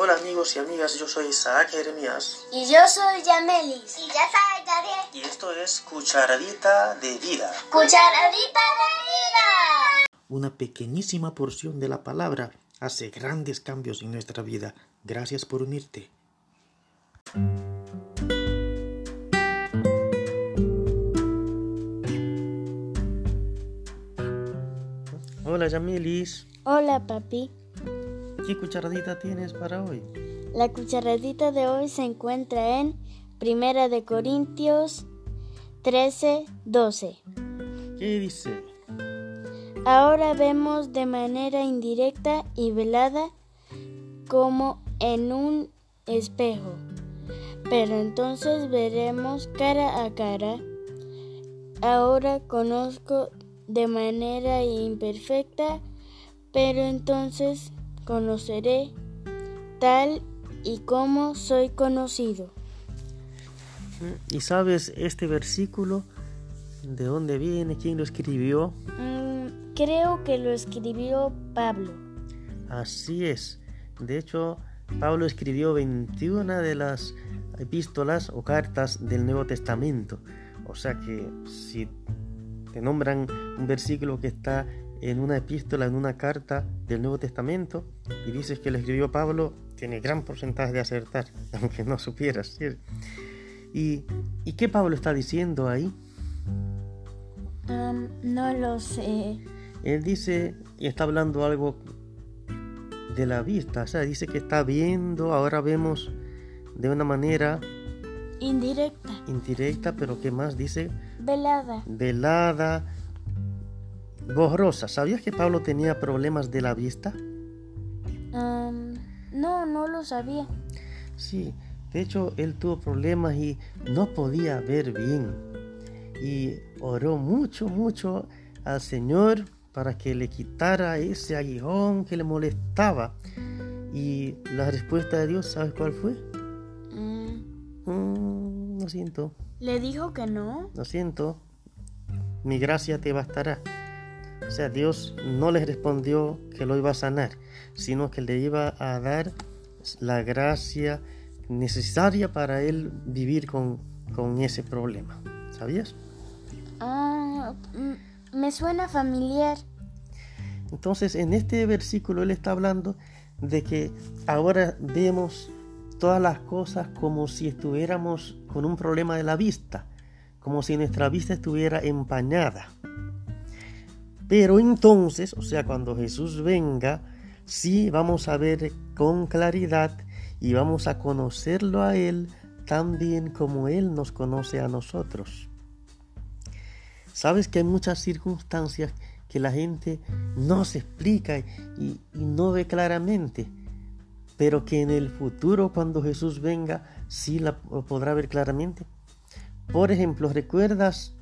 Hola amigos y amigas, yo soy Isaac Jeremías Y yo soy Yamelis. Y yo soy Gabriel. y esto es Cucharadita de Vida, Cucharadita de vida. una pequeñísima porción de la palabra hace grandes cambios en nuestra vida. Gracias por unirte. Hola Yamelis, Hola, papi. ¿Qué cucharadita tienes para hoy? La cucharadita de hoy se encuentra en Primera de Corintios 13, 12. ¿Qué dice? Ahora vemos de manera indirecta y velada como en un espejo, pero entonces veremos cara a cara. Ahora conozco de manera imperfecta, pero entonces conoceré tal y como soy conocido. ¿Y sabes este versículo? ¿De dónde viene? ¿Quién lo escribió? Mm, creo que lo escribió Pablo. Así es. De hecho, Pablo escribió 21 de las epístolas o cartas del Nuevo Testamento. O sea que si te nombran un versículo que está en una epístola, en una carta del Nuevo Testamento, y dices que lo escribió Pablo, tiene gran porcentaje de acertar, aunque no supieras. ¿sí? ¿Y, ¿Y qué Pablo está diciendo ahí? Um, no lo sé. Él dice y está hablando algo de la vista, o sea, dice que está viendo, ahora vemos de una manera Indirecta, indirecta, pero que más dice velada. velada, borrosa. ¿Sabías que Pablo tenía problemas de la vista? Um, no, no lo sabía. Sí, de hecho él tuvo problemas y no podía ver bien. Y oró mucho, mucho al Señor para que le quitara ese aguijón que le molestaba. Y la respuesta de Dios, ¿sabes cuál fue? Mm, Mm, lo siento, Le dijo que no. lo siento. Mi gracia te bastará. O sea, Dios no le respondió que lo iba a sanar, sino que le iba a dar la gracia necesaria para él vivir con, con ese problema. ¿Sabías? Ah, mm, me suena familiar. Entonces, en este versículo él está hablando de que ahora vemos todas las cosas como si estuviéramos con un problema de la vista, como si nuestra vista estuviera empañada. Pero entonces, o sea, cuando Jesús venga, sí vamos a ver con claridad y vamos a conocerlo a Él tan bien como Él nos conoce a nosotros. Sabes que hay muchas circunstancias que la gente no se explica y, y no ve claramente, pero que en el futuro cuando Jesús venga sí la podrá ver claramente. Por ejemplo, ¿recuerdas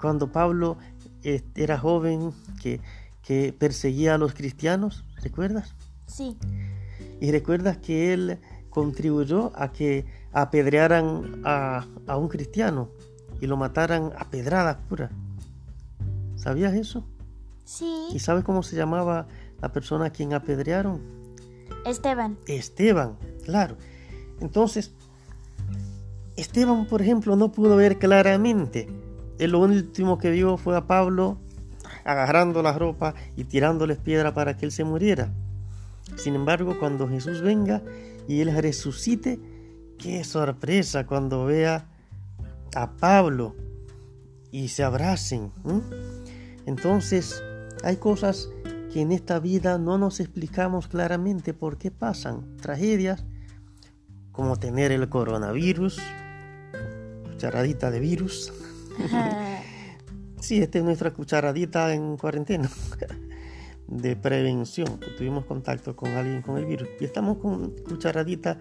cuando Pablo era joven que, que perseguía a los cristianos? ¿Recuerdas? Sí. Y recuerdas que él contribuyó a que apedrearan a, a un cristiano y lo mataran a pedradas puras. ¿Sabías eso? Sí. ¿Y sabes cómo se llamaba la persona a quien apedrearon? Esteban. Esteban, claro. Entonces, Esteban, por ejemplo, no pudo ver claramente. Lo último que vio fue a Pablo agarrando la ropa y tirándoles piedra para que él se muriera. Sin embargo, cuando Jesús venga y él resucite, qué sorpresa cuando vea a Pablo y se abracen. Entonces, hay cosas que en esta vida no nos explicamos claramente por qué pasan. Tragedias como tener el coronavirus, cucharadita de virus. Sí, esta es nuestra cucharadita en cuarentena de prevención. Tuvimos contacto con alguien con el virus y estamos con cucharadita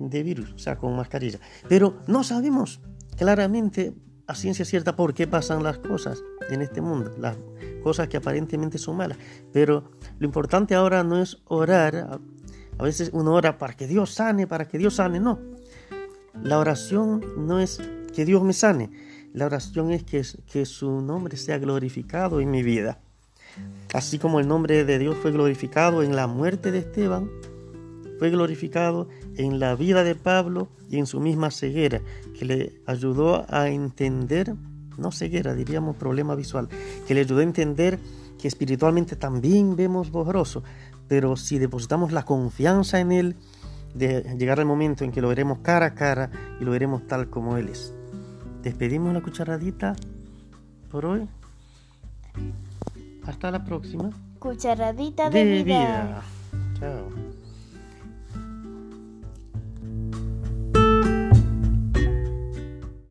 de virus, o sea, con mascarilla. Pero no sabemos claramente a ciencia cierta por qué pasan las cosas en este mundo, las cosas que aparentemente son malas. Pero lo importante ahora no es orar, a, veces uno ora para que Dios sane, para que Dios sane, no. La oración no es que Dios me sane, la oración es que, su nombre sea glorificado en mi vida. Así como el nombre de Dios fue glorificado en la muerte de Esteban, fue glorificado en la vida de Pablo y en su misma ceguera, que le ayudó a entender, no ceguera, diríamos problema visual, que le ayudó a entender que espiritualmente también vemos borroso, pero si depositamos la confianza en Él, de llegar al momento en que lo veremos cara a cara y lo veremos tal como Él es. Despedimos la cucharadita por hoy. Hasta la próxima. Cucharadita de, De vida. vida. Chao.